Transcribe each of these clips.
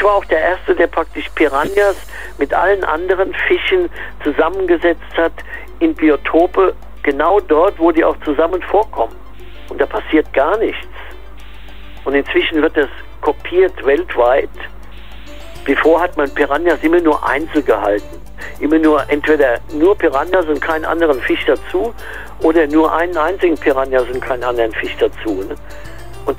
ich war auch der Erste, der praktisch Piranhas mit allen anderen Fischen zusammengesetzt hat in Biotope, genau dort, wo die auch zusammen vorkommen. Und da passiert gar nichts. Und inzwischen wird das kopiert weltweit. Bevor hat man Piranhas immer nur einzeln gehalten. Immer nur entweder nur Piranhas und keinen anderen Fisch dazu oder nur einen einzigen Piranhas und keinen anderen Fisch dazu. Ne?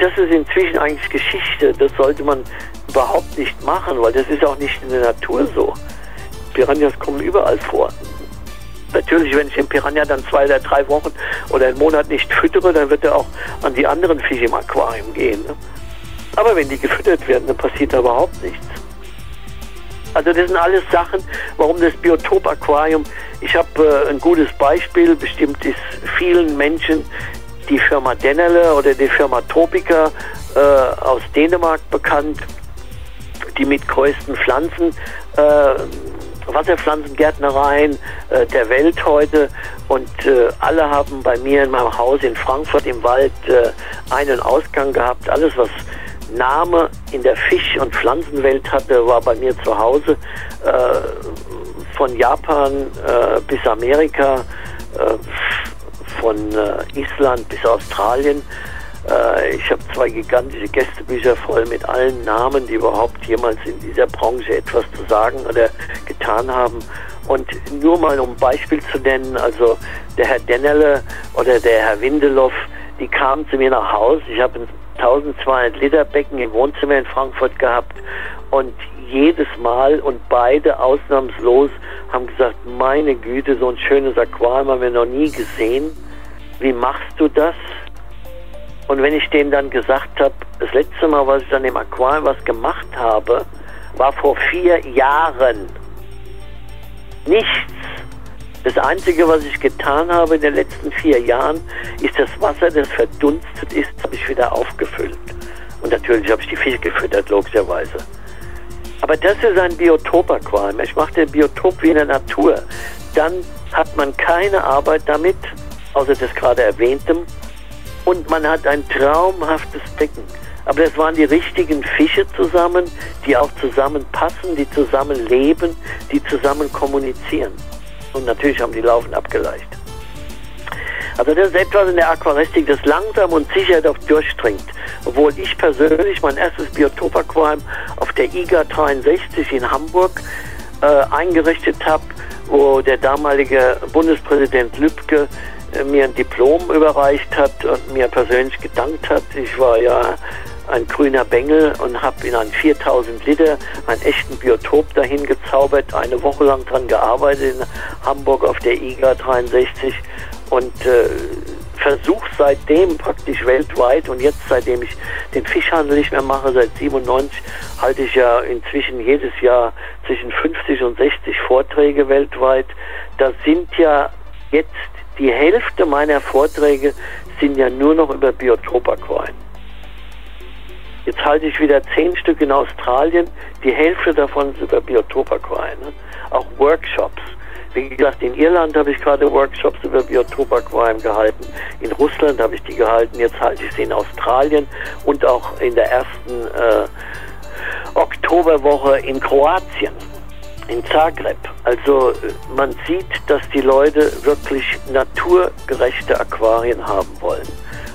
Das ist inzwischen eigentlich Geschichte. Das sollte man überhaupt nicht machen, weil das ist auch nicht in der Natur so. Piranhas kommen überall vor. Natürlich, wenn ich den Piranha dann zwei oder drei Wochen oder einen Monat nicht füttere, dann wird er auch an die anderen Fische im Aquarium gehen. Ne? Aber wenn die gefüttert werden, dann passiert da überhaupt nichts. Also das sind alles Sachen, warum das Biotop-Aquarium, ich habe äh, ein gutes Beispiel, bestimmt ist vielen Menschen die Firma Dennerle oder die Firma Tropica äh, aus Dänemark bekannt, die mit größten Pflanzen äh, Wasserpflanzengärtnereien äh, der Welt heute und äh, alle haben bei mir in meinem Haus in Frankfurt im Wald äh, einen Ausgang gehabt. Alles, was Name in der Fisch- und Pflanzenwelt hatte, war bei mir zu Hause. Äh, von Japan bis Amerika, von Island bis Australien äh, ich habe zwei gigantische Gästebücher voll mit allen Namen, die überhaupt jemals in dieser Branche etwas zu sagen oder getan haben. Und nur mal um ein Beispiel zu nennen, also der Herr Dennerle oder der Herr Windelow, die kamen zu mir nach Hause. Ich habe ein 1200 Liter Becken im Wohnzimmer in Frankfurt gehabt und jedes Mal und beide ausnahmslos haben gesagt, meine Güte, so ein schönes Aquarium haben wir noch nie gesehen. Wie machst du das? Und wenn ich denen dann gesagt habe, das letzte Mal, was ich dann im Aquarium was gemacht habe, war vor vier Jahren. Nichts. Das Einzige, was ich getan habe in den letzten vier Jahren, ist das Wasser, das verdunstet ist, habe ich wieder aufgefüllt. Und natürlich habe ich die Fische gefüttert, logischerweise. Aber das ist ein Biotop-Aquarium. Ich mache den Biotop wie in der Natur. Dann hat man keine Arbeit damit, außer das gerade erwähntem, und man hat ein traumhaftes Becken. Aber das waren die richtigen Fische zusammen, die auch zusammenpassen, die zusammen leben, die zusammen kommunizieren. Und natürlich haben die laufend abgeleicht. Also das ist etwas in der Aquaristik, das langsam und sicher doch durchdringt. Obwohl ich persönlich mein erstes Biotop-Aquarium auf der IGA 63 in Hamburg äh, eingerichtet habe, wo der damalige Bundespräsident Lübcke mir ein Diplom überreicht hat und mir persönlich gedankt hat. Ich war ja ein grüner Bengel und habe in einen 4000 Liter einen echten Biotop dahin gezaubert, eine Woche lang dran gearbeitet in Hamburg auf der IGA 63 und äh, versuche seitdem praktisch weltweit und jetzt seitdem ich den Fischhandel nicht mehr mache, seit 97 halte ich ja inzwischen jedes Jahr zwischen 50 und 60 Vorträge weltweit. Da sind ja jetzt die Hälfte meiner Vorträge sind ja nur noch über Biotop-Aquarien. Jetzt halte ich wieder zehn Stück in Australien, die Hälfte davon ist über Biotop-Aquarien. Ne? Auch Workshops. Wie gesagt, in Irland habe ich gerade Workshops über Biotop-Aquarien gehalten. In Russland habe ich die gehalten. Jetzt halte ich sie in Australien und auch in der ersten äh, Oktoberwoche in Kroatien in Zagreb. Also man sieht, dass die Leute wirklich naturgerechte Aquarien haben wollen.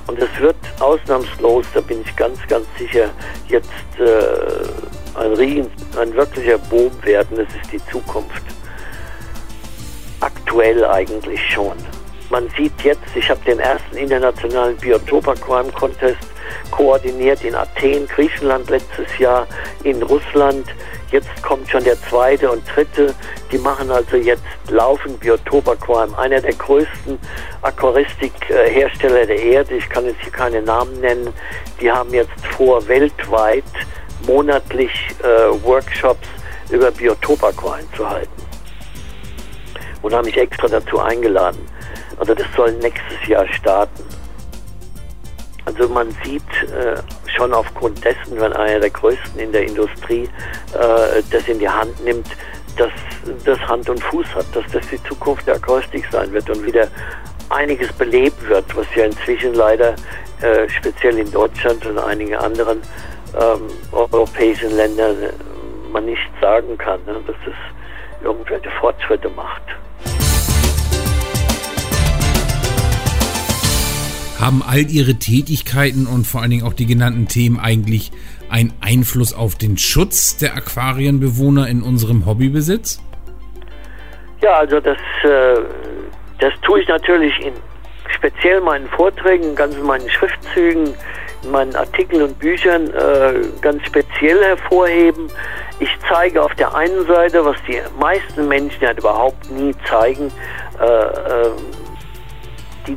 Und es wird ausnahmslos, da bin ich ganz, ganz sicher, jetzt äh, ein, Riesen, ein wirklicher Boom werden. Das ist die Zukunft. Aktuell eigentlich schon. Man sieht jetzt, ich habe den ersten internationalen Biotop Aquarium Contest koordiniert in Athen, Griechenland letztes Jahr, in Russland, Jetzt kommt schon der zweite und dritte. Die machen also jetzt laufend Biotop Aquarium. Einer der größten Aquaristikhersteller der Erde. Ich kann jetzt hier keine Namen nennen. Die haben jetzt vor, weltweit monatlich äh, Workshops über Biotop Aquarium zu halten. Und haben mich extra dazu eingeladen. Also das soll nächstes Jahr starten. Also man sieht äh, schon aufgrund dessen, wenn einer der größten in der Industrie äh, das in die Hand nimmt, dass das Hand und Fuß hat, dass das die Zukunft der Akustik sein wird und wieder einiges belebt wird, was ja inzwischen leider äh, speziell in Deutschland und einigen anderen ähm, europäischen Ländern man nicht sagen kann, ne, dass es irgendwelche Fortschritte macht. Haben all Ihre Tätigkeiten und vor allen Dingen auch die genannten Themen eigentlich einen Einfluss auf den Schutz der Aquarienbewohner in unserem Hobbybesitz? Ja, also das, äh, das tue ich natürlich in speziell meinen Vorträgen, ganz in meinen Schriftzügen, in meinen Artikeln und Büchern äh, ganz speziell hervorheben. Ich zeige auf der einen Seite, was die meisten Menschen ja überhaupt nie zeigen, äh, äh, die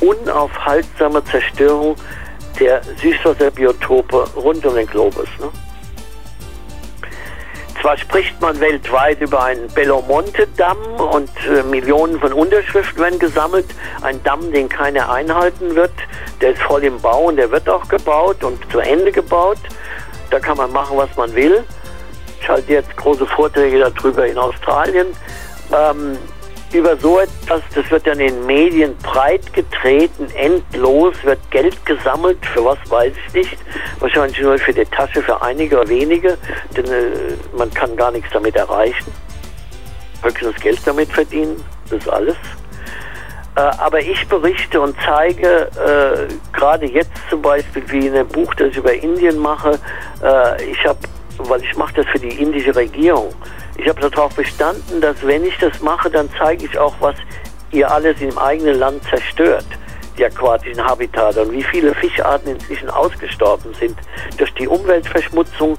unaufhaltsame Zerstörung der Süßwasserbiotope rund um den Globus. Ne? Zwar spricht man weltweit über einen Bellomonte-Damm und äh, Millionen von Unterschriften werden gesammelt. Ein Damm, den keiner einhalten wird. Der ist voll im Bau und der wird auch gebaut und zu Ende gebaut. Da kann man machen, was man will. Ich halte jetzt große Vorträge darüber in Australien. Ähm, über so etwas, das wird dann in den Medien breit getreten, endlos, wird Geld gesammelt, für was weiß ich nicht. Wahrscheinlich nur für die Tasche für einige oder wenige, denn äh, man kann gar nichts damit erreichen. Höchstens Geld damit verdienen, das ist alles. Äh, aber ich berichte und zeige, äh, gerade jetzt zum Beispiel, wie in einem Buch, das ich über Indien mache, äh, ich habe, weil ich mache das für die indische Regierung, ich habe darauf bestanden, dass wenn ich das mache, dann zeige ich auch, was ihr alles im eigenen Land zerstört, die aquatischen Habitate und wie viele Fischarten inzwischen ausgestorben sind durch die Umweltverschmutzung,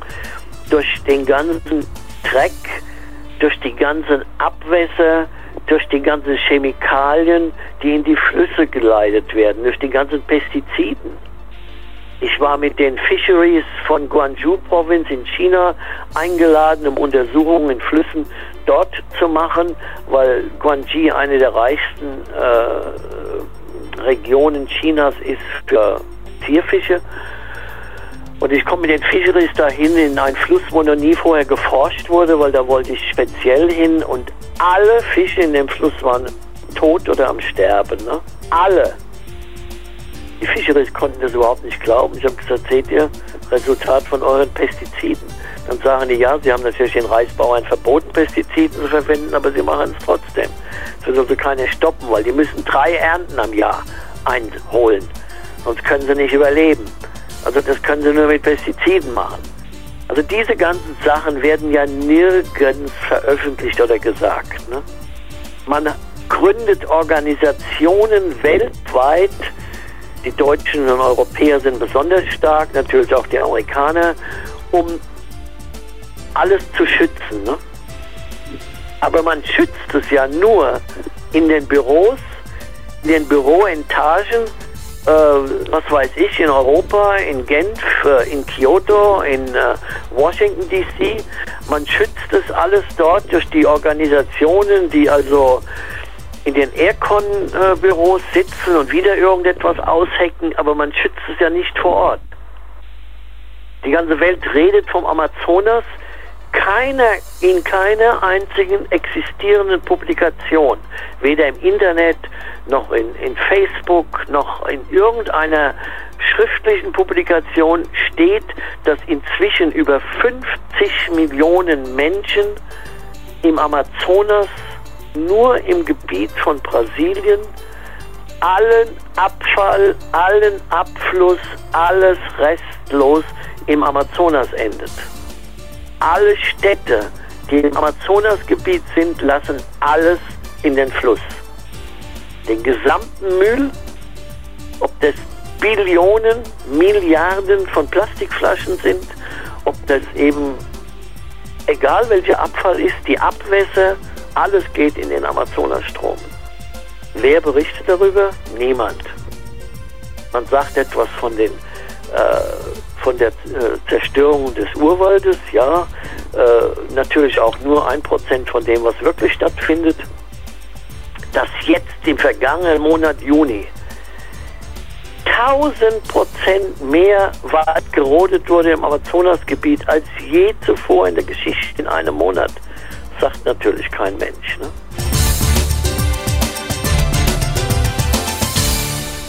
durch den ganzen Dreck, durch die ganzen Abwässer, durch die ganzen Chemikalien, die in die Flüsse geleitet werden, durch die ganzen Pestiziden. Ich war mit den Fisheries von Guangzhou-Provinz in China eingeladen, um Untersuchungen in Flüssen dort zu machen, weil Guangxi eine der reichsten äh, Regionen Chinas ist für Tierfische. Und ich komme mit den Fisheries dahin in einen Fluss, wo noch nie vorher geforscht wurde, weil da wollte ich speziell hin und alle Fische in dem Fluss waren tot oder am Sterben. Ne? Alle. Die Fischeries konnten das überhaupt nicht glauben. Ich habe gesagt, seht ihr, Resultat von euren Pestiziden. Dann sagen die, ja, sie haben natürlich den Reisbauern verboten, Pestiziden zu verwenden, aber sie machen es trotzdem. Das wird also keiner stoppen, weil die müssen drei Ernten am Jahr einholen. Sonst können sie nicht überleben. Also das können sie nur mit Pestiziden machen. Also diese ganzen Sachen werden ja nirgends veröffentlicht oder gesagt. Ne? Man gründet Organisationen weltweit, die Deutschen und Europäer sind besonders stark, natürlich auch die Amerikaner, um alles zu schützen. Ne? Aber man schützt es ja nur in den Büros, in den Büroetagen, äh, was weiß ich, in Europa, in Genf, äh, in Kyoto, in äh, Washington DC. Man schützt es alles dort durch die Organisationen, die also in den Aircon-Büros sitzen und wieder irgendetwas aushecken, aber man schützt es ja nicht vor Ort. Die ganze Welt redet vom Amazonas. Keiner, in keiner einzigen existierenden Publikation, weder im Internet noch in, in Facebook noch in irgendeiner schriftlichen Publikation steht, dass inzwischen über 50 Millionen Menschen im Amazonas nur im Gebiet von Brasilien allen Abfall, allen Abfluss, alles restlos im Amazonas endet. Alle Städte, die im Amazonasgebiet sind, lassen alles in den Fluss. Den gesamten Müll, ob das Billionen, Milliarden von Plastikflaschen sind, ob das eben, egal welcher Abfall ist, die Abwässer, alles geht in den Amazonasstrom. Wer berichtet darüber? Niemand. Man sagt etwas von, den, äh, von der äh, Zerstörung des Urwaldes, ja, äh, natürlich auch nur ein Prozent von dem, was wirklich stattfindet. Dass jetzt im vergangenen Monat Juni 1000 Prozent mehr Wald gerodet wurde im Amazonasgebiet als je zuvor in der Geschichte in einem Monat sagt natürlich kein Mensch. Ne?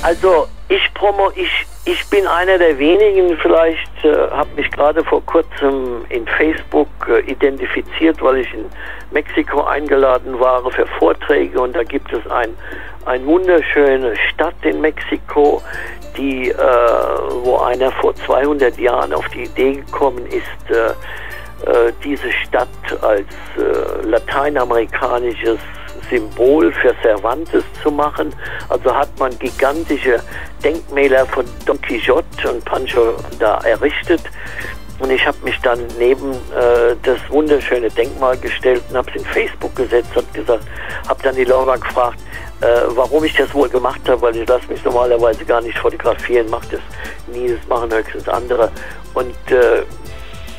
Also ich promo, ich, ich bin einer der wenigen, vielleicht äh, habe mich gerade vor kurzem in Facebook äh, identifiziert, weil ich in Mexiko eingeladen war für Vorträge und da gibt es ein, eine wunderschöne Stadt in Mexiko, die, äh, wo einer vor 200 Jahren auf die Idee gekommen ist, äh, diese Stadt als äh, lateinamerikanisches Symbol für Cervantes zu machen. Also hat man gigantische Denkmäler von Don Quixote und Pancho da errichtet. Und ich habe mich dann neben äh, das wunderschöne Denkmal gestellt und habe es in Facebook gesetzt, habe gesagt, habe dann die Laura gefragt, äh, warum ich das wohl gemacht habe, weil ich lasse mich normalerweise gar nicht fotografieren, mache das nie, das machen höchstens andere. Und äh,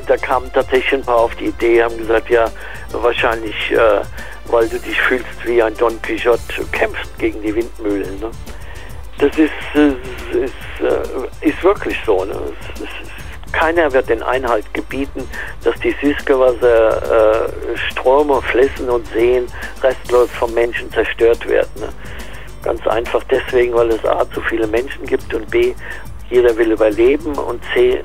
da kamen tatsächlich ein paar auf die Idee, haben gesagt, ja, wahrscheinlich, äh, weil du dich fühlst wie ein Don Quixote, kämpfst gegen die Windmühlen. Ne? Das ist, ist, ist, äh, ist wirklich so. Ne? Es, es, keiner wird den Einhalt gebieten, dass die Süßgewässerströme, äh, Flüssen und Seen restlos vom Menschen zerstört werden. Ne? Ganz einfach deswegen, weil es A zu viele Menschen gibt und B jeder will überleben und C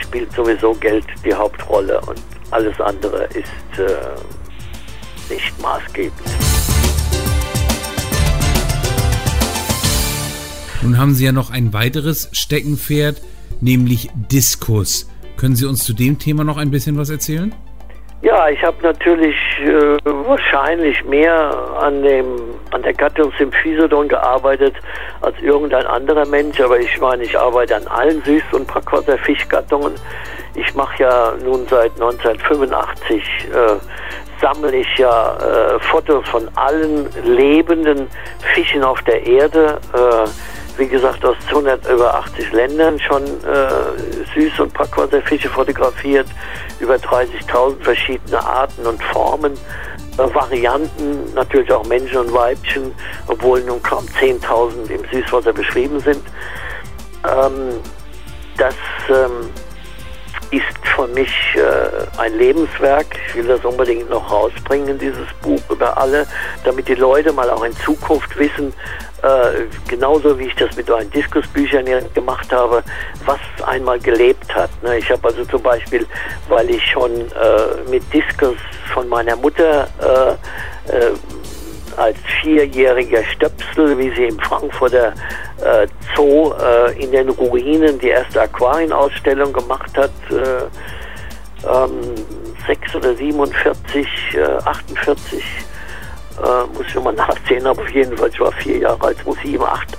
spielt sowieso Geld die Hauptrolle und alles andere ist äh, nicht maßgeblich. Nun haben Sie ja noch ein weiteres Steckenpferd, nämlich Diskus. Können Sie uns zu dem Thema noch ein bisschen was erzählen? Ja, ich habe natürlich äh, wahrscheinlich mehr an dem an der Gattung Symphysodon gearbeitet als irgendein anderer Mensch, aber ich meine, ich arbeite an allen Süß- und Brackwasserfischgattungen. Ich mache ja nun seit 1985 äh, sammle ich ja äh, Fotos von allen lebenden Fischen auf der Erde. Äh, wie gesagt, aus 280 Ländern schon äh, Süß- und Brackwasserfische fotografiert, über 30.000 verschiedene Arten und Formen, Varianten, natürlich auch Menschen und Weibchen, obwohl nun kaum 10.000 im Süßwasser beschrieben sind. Ähm, das ähm, ist für mich äh, ein Lebenswerk. Ich will das unbedingt noch rausbringen, dieses Buch über alle, damit die Leute mal auch in Zukunft wissen, äh, genauso wie ich das mit meinen Diskusbüchern gemacht habe, was einmal gelebt hat. Ne? Ich habe also zum Beispiel, weil ich schon äh, mit Diskus von meiner Mutter äh, äh, als vierjähriger Stöpsel, wie sie im Frankfurter äh, Zoo äh, in den Ruinen die erste Aquarienausstellung gemacht hat. Äh, ähm, 6 oder 47, äh, 48, äh, muss ich nochmal nachsehen, aber auf jeden Fall, ich war vier Jahre alt, muss 7, 8,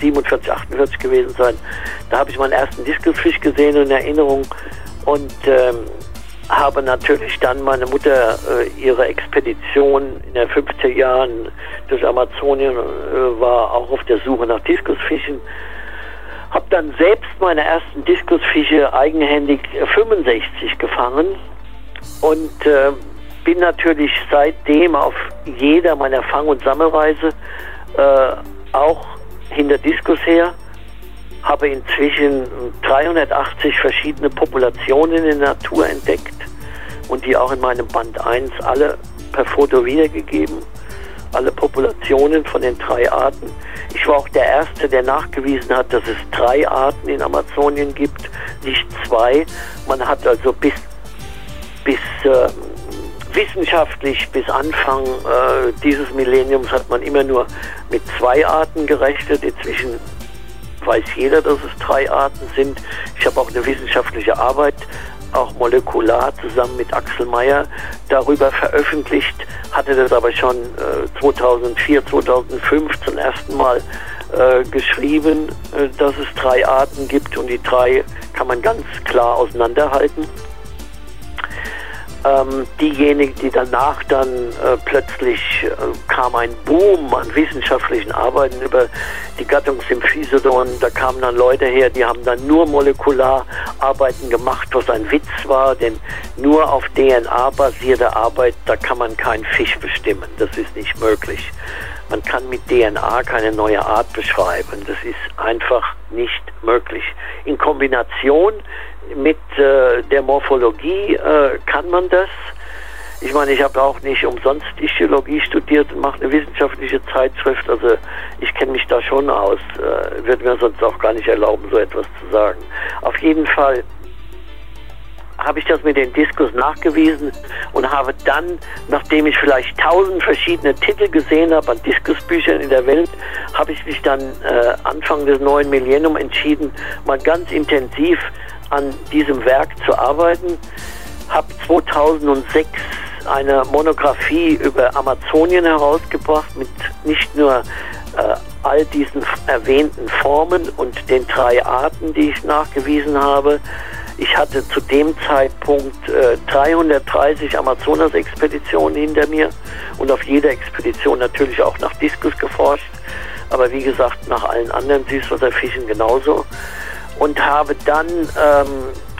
47, 48 gewesen sein. Da habe ich meinen ersten Diskusfisch gesehen in Erinnerung und ähm, habe natürlich dann meine Mutter äh, ihre Expedition in den 50er Jahren durch Amazonien äh, war auch auf der Suche nach Diskusfischen. Habe dann selbst meine ersten Diskusfische eigenhändig 65 gefangen und äh, bin natürlich seitdem auf jeder meiner Fang- und Sammelreise äh, auch hinter Diskus her habe inzwischen 380 verschiedene Populationen in der Natur entdeckt und die auch in meinem Band 1 alle per Foto wiedergegeben. Alle Populationen von den drei Arten. Ich war auch der Erste, der nachgewiesen hat, dass es drei Arten in Amazonien gibt, nicht zwei. Man hat also bis, bis äh, wissenschaftlich bis Anfang äh, dieses Millenniums hat man immer nur mit zwei Arten gerechnet. Inzwischen weiß jeder, dass es drei Arten sind. Ich habe auch eine wissenschaftliche Arbeit, auch molekular, zusammen mit Axel Meyer darüber veröffentlicht, hatte das aber schon äh, 2004, 2005 zum ersten Mal äh, geschrieben, äh, dass es drei Arten gibt. Und die drei kann man ganz klar auseinanderhalten ähm, diejenigen, die danach dann äh, plötzlich äh, kam ein Boom an wissenschaftlichen Arbeiten über die Gattung Symphysedon. Da kamen dann Leute her, die haben dann nur Molekulararbeiten gemacht, was ein Witz war, denn nur auf DNA-basierte Arbeit, da kann man keinen Fisch bestimmen. Das ist nicht möglich. Man kann mit DNA keine neue Art beschreiben. Das ist einfach nicht möglich. In Kombination mit äh, der Morphologie äh, kann man das. Ich meine, ich habe auch nicht umsonst Ichthyologie studiert und mache eine wissenschaftliche Zeitschrift. Also ich kenne mich da schon aus. Äh, würde mir sonst auch gar nicht erlauben, so etwas zu sagen. Auf jeden Fall habe ich das mit den Diskus nachgewiesen und habe dann, nachdem ich vielleicht tausend verschiedene Titel gesehen habe an Diskusbüchern in der Welt, habe ich mich dann äh, Anfang des neuen Millennium entschieden, mal ganz intensiv an diesem Werk zu arbeiten. Habe 2006 eine Monographie über Amazonien herausgebracht mit nicht nur äh, all diesen erwähnten Formen und den drei Arten, die ich nachgewiesen habe, ich hatte zu dem Zeitpunkt äh, 330 Amazonas-Expeditionen hinter mir und auf jeder Expedition natürlich auch nach Diskus geforscht, aber wie gesagt nach allen anderen Süßwasserfischen genauso und habe dann ähm,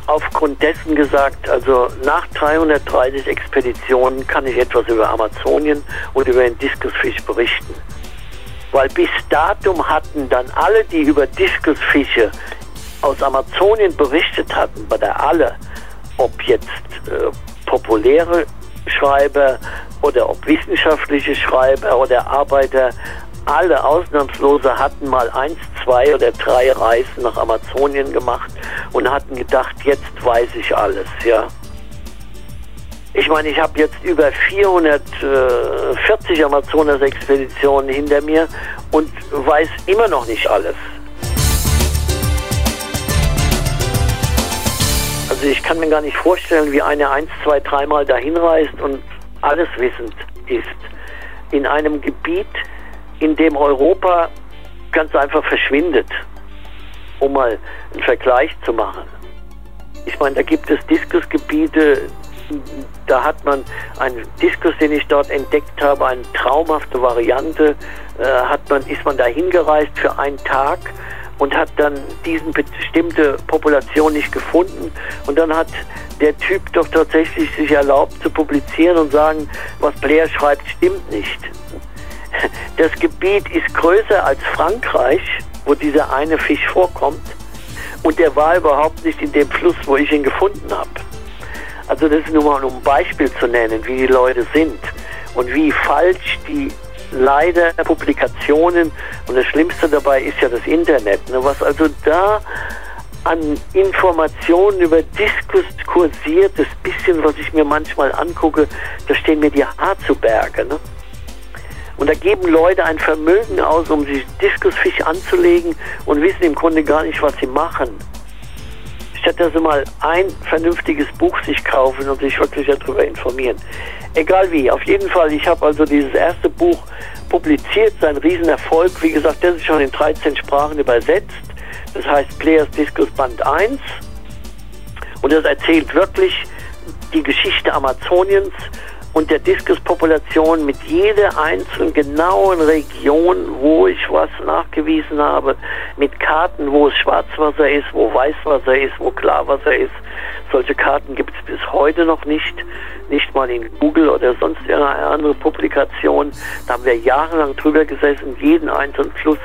aufgrund dessen gesagt, also nach 330 Expeditionen kann ich etwas über Amazonien und über den Diskusfisch berichten. Weil bis datum hatten dann alle, die über Diskusfische aus Amazonien berichtet hatten, bei der alle, ob jetzt äh, populäre Schreiber oder ob wissenschaftliche Schreiber oder Arbeiter, alle Ausnahmslose hatten mal eins, zwei oder drei Reisen nach Amazonien gemacht und hatten gedacht, jetzt weiß ich alles, ja. Ich meine, ich habe jetzt über 440 Amazonas-Expeditionen hinter mir und weiß immer noch nicht alles. Also ich kann mir gar nicht vorstellen, wie eine eins, zwei, dreimal dahin reist und alles wissend ist. In einem Gebiet, in dem Europa ganz einfach verschwindet, um mal einen Vergleich zu machen. Ich meine, da gibt es Diskusgebiete, da hat man einen Diskus, den ich dort entdeckt habe, eine traumhafte Variante, äh, hat man, ist man da hingereist für einen Tag und hat dann diesen bestimmte Population nicht gefunden und dann hat der Typ doch tatsächlich sich erlaubt zu publizieren und sagen, was Blair schreibt, stimmt nicht. Das Gebiet ist größer als Frankreich, wo dieser eine Fisch vorkommt und der war überhaupt nicht in dem Fluss, wo ich ihn gefunden habe. Also das ist nur mal um ein Beispiel zu nennen, wie die Leute sind und wie falsch die leider Publikationen und das Schlimmste dabei ist ja das Internet. Ne? Was also da an Informationen über Diskus kursiert, das bisschen, was ich mir manchmal angucke, da stehen mir die Haare zu Berge. Ne? Und da geben Leute ein Vermögen aus, um sich Diskusfisch anzulegen und wissen im Grunde gar nicht, was sie machen. Statt dass sie mal ein vernünftiges Buch sich kaufen und sich wirklich darüber informieren. Egal wie, auf jeden Fall, ich habe also dieses erste Buch publiziert, sein Riesenerfolg. Wie gesagt, das ist schon in 13 Sprachen übersetzt. Das heißt Players Discus Band 1. Und das erzählt wirklich die Geschichte Amazoniens und der Diskuspopulation mit jeder einzelnen genauen Region, wo ich was nachgewiesen habe, mit Karten, wo es Schwarzwasser ist, wo Weißwasser ist, wo Klarwasser ist. Solche Karten gibt es bis heute noch nicht, nicht mal in Google oder sonst irgendeine andere Publikation. Da haben wir jahrelang drüber gesessen, jeden einzelnen Fluss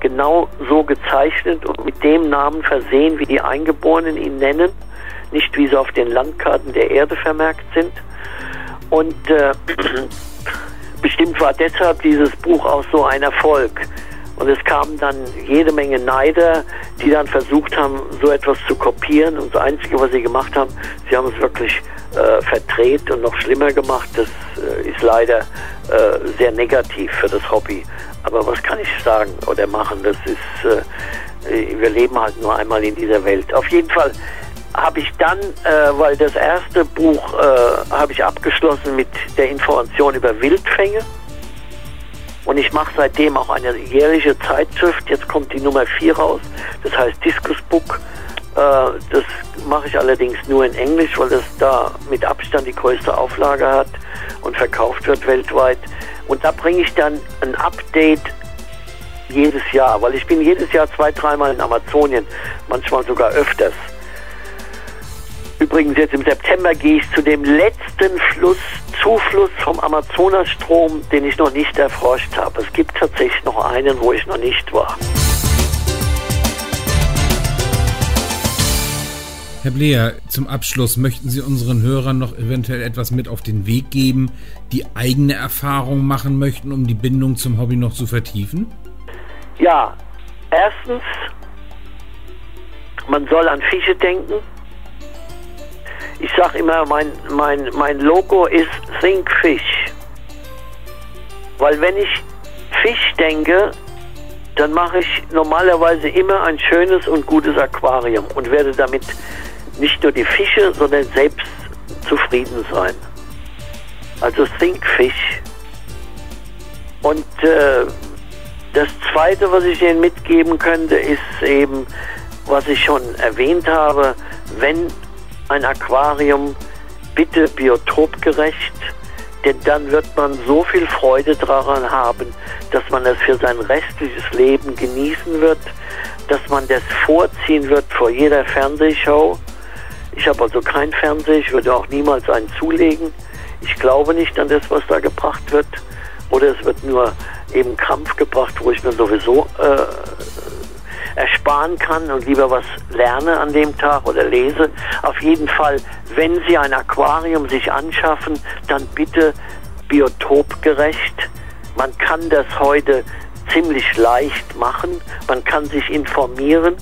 genau so gezeichnet und mit dem Namen versehen, wie die Eingeborenen ihn nennen, nicht wie sie auf den Landkarten der Erde vermerkt sind. Und äh, bestimmt war deshalb dieses Buch auch so ein Erfolg. Und es kamen dann jede Menge Neider, die dann versucht haben, so etwas zu kopieren. Und das Einzige, was sie gemacht haben, sie haben es wirklich äh, verdreht und noch schlimmer gemacht. Das äh, ist leider äh, sehr negativ für das Hobby. Aber was kann ich sagen oder machen? Das ist, äh, wir leben halt nur einmal in dieser Welt. Auf jeden Fall habe ich dann, äh, weil das erste Buch äh, habe ich abgeschlossen mit der Information über Wildfänge. Und ich mache seitdem auch eine jährliche Zeitschrift. Jetzt kommt die Nummer 4 raus. Das heißt Discus Book. Äh, das mache ich allerdings nur in Englisch, weil das da mit Abstand die größte Auflage hat und verkauft wird weltweit. Und da bringe ich dann ein Update jedes Jahr, weil ich bin jedes Jahr zwei, dreimal in Amazonien, manchmal sogar öfters. Übrigens jetzt im September gehe ich zu dem letzten Fluss, Zufluss vom Amazonasstrom, den ich noch nicht erforscht habe. Es gibt tatsächlich noch einen, wo ich noch nicht war. Herr Bleer, zum Abschluss möchten Sie unseren Hörern noch eventuell etwas mit auf den Weg geben, die eigene Erfahrung machen möchten, um die Bindung zum Hobby noch zu vertiefen? Ja, erstens, man soll an Fische denken. Ich sage immer, mein, mein, mein Logo ist Think Fish. Weil wenn ich Fisch denke, dann mache ich normalerweise immer ein schönes und gutes Aquarium und werde damit nicht nur die Fische, sondern selbst zufrieden sein. Also Think Fish. Und äh, das Zweite, was ich Ihnen mitgeben könnte, ist eben, was ich schon erwähnt habe, wenn ein Aquarium bitte biotopgerecht, denn dann wird man so viel Freude daran haben, dass man es für sein restliches Leben genießen wird, dass man das vorziehen wird vor jeder Fernsehshow. Ich habe also kein Fernseher, ich würde auch niemals einen zulegen. Ich glaube nicht an das, was da gebracht wird. Oder es wird nur eben Krampf gebracht, wo ich mir sowieso äh, ersparen kann und lieber was lerne an dem Tag oder lese. Auf jeden Fall, wenn Sie ein Aquarium sich anschaffen, dann bitte biotopgerecht. Man kann das heute ziemlich leicht machen. Man kann sich informieren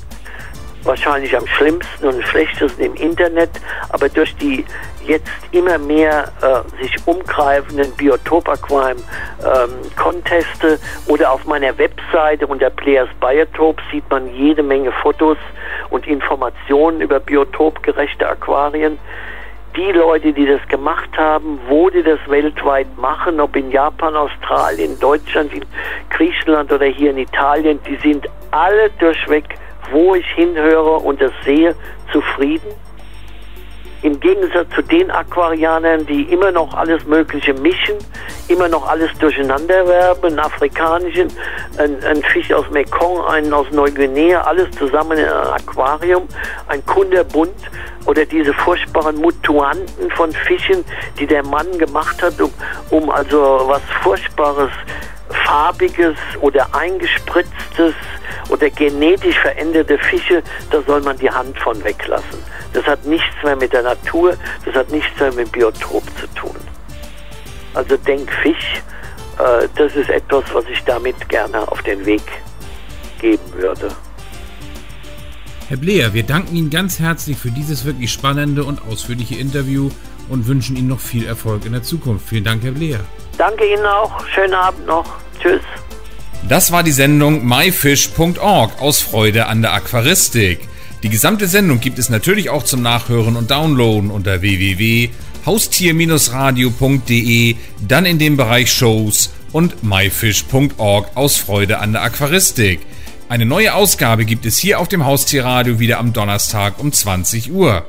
wahrscheinlich am schlimmsten und schlechtesten im Internet, aber durch die jetzt immer mehr äh, sich umgreifenden Biotop-Aquarium-Conteste ähm, oder auf meiner Webseite unter Players Biotopes sieht man jede Menge Fotos und Informationen über biotopgerechte Aquarien. Die Leute, die das gemacht haben, wo die das weltweit machen, ob in Japan, Australien, Deutschland, in Griechenland oder hier in Italien, die sind alle durchweg wo ich hinhöre und das sehe, zufrieden. Im Gegensatz zu den Aquarianern, die immer noch alles Mögliche mischen, immer noch alles durcheinander werben, einen afrikanischen, ein, ein Fisch aus Mekong, einen aus Neuguinea, alles zusammen in einem Aquarium, ein Kunderbund oder diese furchtbaren Mutuanten von Fischen, die der Mann gemacht hat, um, um also was Furchtbares, Farbiges oder Eingespritztes oder genetisch veränderte Fische, da soll man die Hand von weglassen. Das hat nichts mehr mit der Natur, das hat nichts mehr mit dem Biotop zu tun. Also Denkfisch, äh, das ist etwas, was ich damit gerne auf den Weg geben würde. Herr Bleer, wir danken Ihnen ganz herzlich für dieses wirklich spannende und ausführliche Interview und wünschen Ihnen noch viel Erfolg in der Zukunft. Vielen Dank, Herr Bleer. Danke Ihnen auch. Schönen Abend noch. Tschüss. Das war die Sendung myfish.org aus Freude an der Aquaristik. Die gesamte Sendung gibt es natürlich auch zum Nachhören und Downloaden unter www.haustier-radio.de, dann in dem Bereich Shows und myfish.org aus Freude an der Aquaristik. Eine neue Ausgabe gibt es hier auf dem Haustierradio wieder am Donnerstag um 20 Uhr.